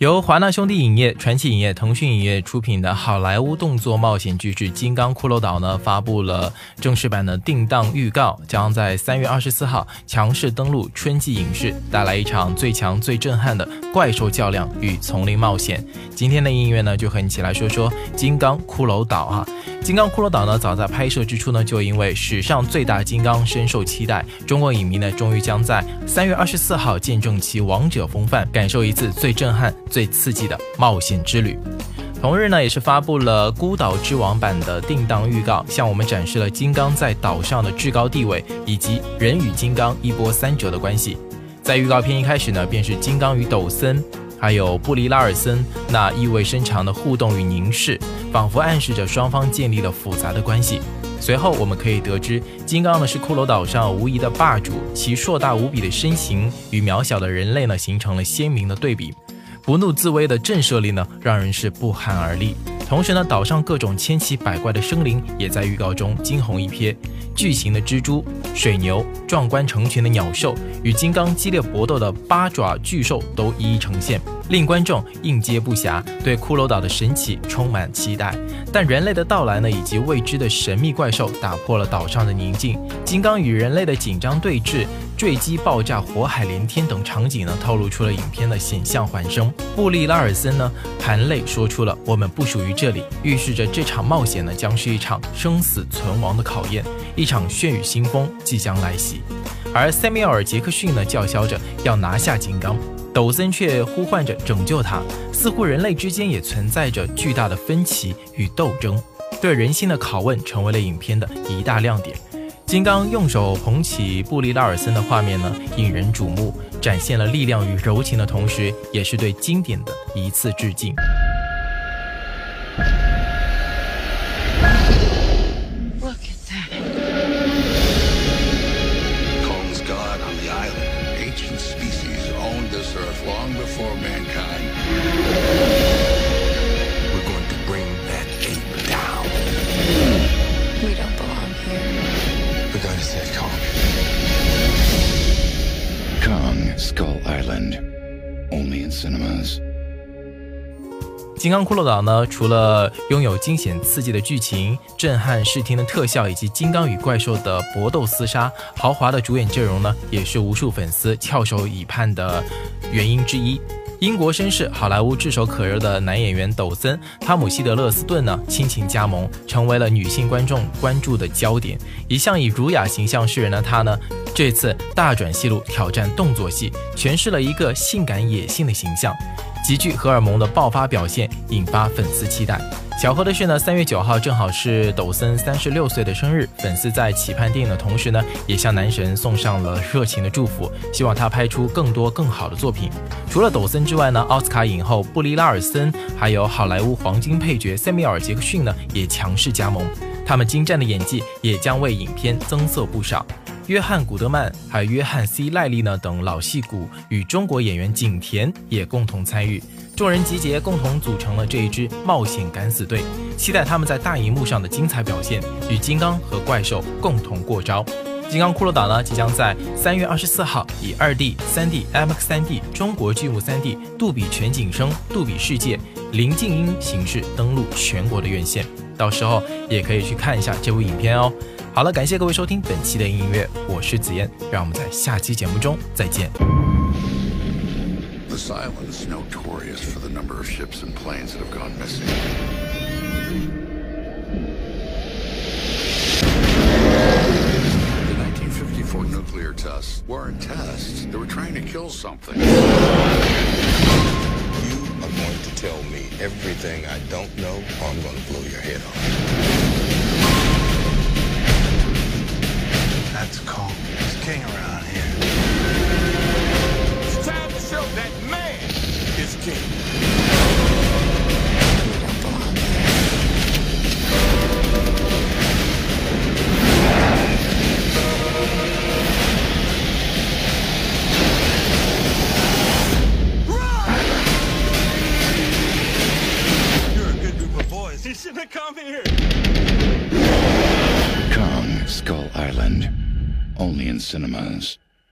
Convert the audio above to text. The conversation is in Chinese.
由华纳兄弟影业、传奇影业、腾讯影业出品的好莱坞动作冒险巨制《金刚骷髅岛》呢，发布了正式版的定档预告，将在三月二十四号强势登陆春季影视，带来一场最强、最震撼的怪兽较量与丛林冒险。今天的音乐呢，就和你一起来说说《金刚骷髅岛》哈。《金刚骷髅岛》呢，早在拍摄之初呢，就因为史上最大金刚深受期待，中国影迷呢，终于将在三月二十四号见证其王者风范，感受一次最震撼。最刺激的冒险之旅。同日呢，也是发布了《孤岛之王》版的定档预告，向我们展示了金刚在岛上的至高地位，以及人与金刚一波三折的关系。在预告片一开始呢，便是金刚与抖森，还有布里拉尔森那意味深长的互动与凝视，仿佛暗示着双方建立了复杂的关系。随后我们可以得知，金刚呢是骷髅岛上无疑的霸主，其硕大无比的身形与渺小的人类呢形成了鲜明的对比。不怒自威的震慑力呢，让人是不寒而栗。同时呢，岛上各种千奇百怪的生灵也在预告中惊鸿一瞥，巨型的蜘蛛、水牛、壮观成群的鸟兽与金刚激烈搏斗的八爪巨兽都一一呈现，令观众应接不暇，对骷髅岛的神奇充满期待。但人类的到来呢，以及未知的神秘怪兽打破了岛上的宁静，金刚与人类的紧张对峙。坠机、爆炸、火海连天等场景呢，透露出了影片的险象环生。布利拉尔森呢，含泪说出了“我们不属于这里”，预示着这场冒险呢，将是一场生死存亡的考验，一场血雨腥风即将来袭。而塞缪尔·杰克逊呢，叫嚣着要拿下金刚，抖森却呼唤着拯救他。似乎人类之间也存在着巨大的分歧与斗争，对人性的拷问成为了影片的一大亮点。金刚用手捧起布利拉尔森的画面呢，引人瞩目，展现了力量与柔情的同时，也是对经典的一次致敬。Look at that. Kong's god on the island. Ancient species owned this earth long before mankind. We're going to bring that ape down. We don't belong here. We're going to save Kong. Kong, Skull Island. Only in cinemas. 金刚骷髅岛呢，除了拥有惊险刺激的剧情、震撼视听的特效，以及金刚与怪兽的搏斗厮杀，豪华的主演阵容呢，也是无数粉丝翘首以盼的原因之一。英国绅士、好莱坞炙手可热的男演员抖森·汤姆希德勒斯顿呢，亲情加盟，成为了女性观众关注的焦点。一向以儒雅形象示人的他呢，这次大转戏路，挑战动作戏，诠释了一个性感野性的形象。极具荷尔蒙的爆发表现引发粉丝期待。巧合的是呢，三月九号正好是抖森三十六岁的生日，粉丝在期盼电影的同时呢，也向男神送上了热情的祝福，希望他拍出更多更好的作品。除了抖森之外呢，奥斯卡影后布利拉尔森，还有好莱坞黄金配角塞缪尔杰克逊呢，也强势加盟，他们精湛的演技也将为影片增色不少。约翰·古德曼还有约翰 ·C· 赖利呢等老戏骨与中国演员景甜也共同参与，众人集结，共同组成了这一支冒险敢死队。期待他们在大荧幕上的精彩表现，与金刚和怪兽共同过招。金刚骷髅岛呢，即将在三月二十四号以二 D、三 D、IMAX 三 D、中国巨幕三 D、杜比全景声、杜比世界、零静音形式登陆全国的院线，到时候也可以去看一下这部影片哦。好了，感谢各位收听本期的音乐，我是紫嫣，让我们在下期节目中再见。This island is notorious for the number of ships and planes that have gone missing. The 1954 nuclear tests weren't tests. They were trying to kill something. Tell me everything I don't know, or I'm to blow your head off. That's called king around You shouldn't have come here. Kong, Skull Island only in cinemas.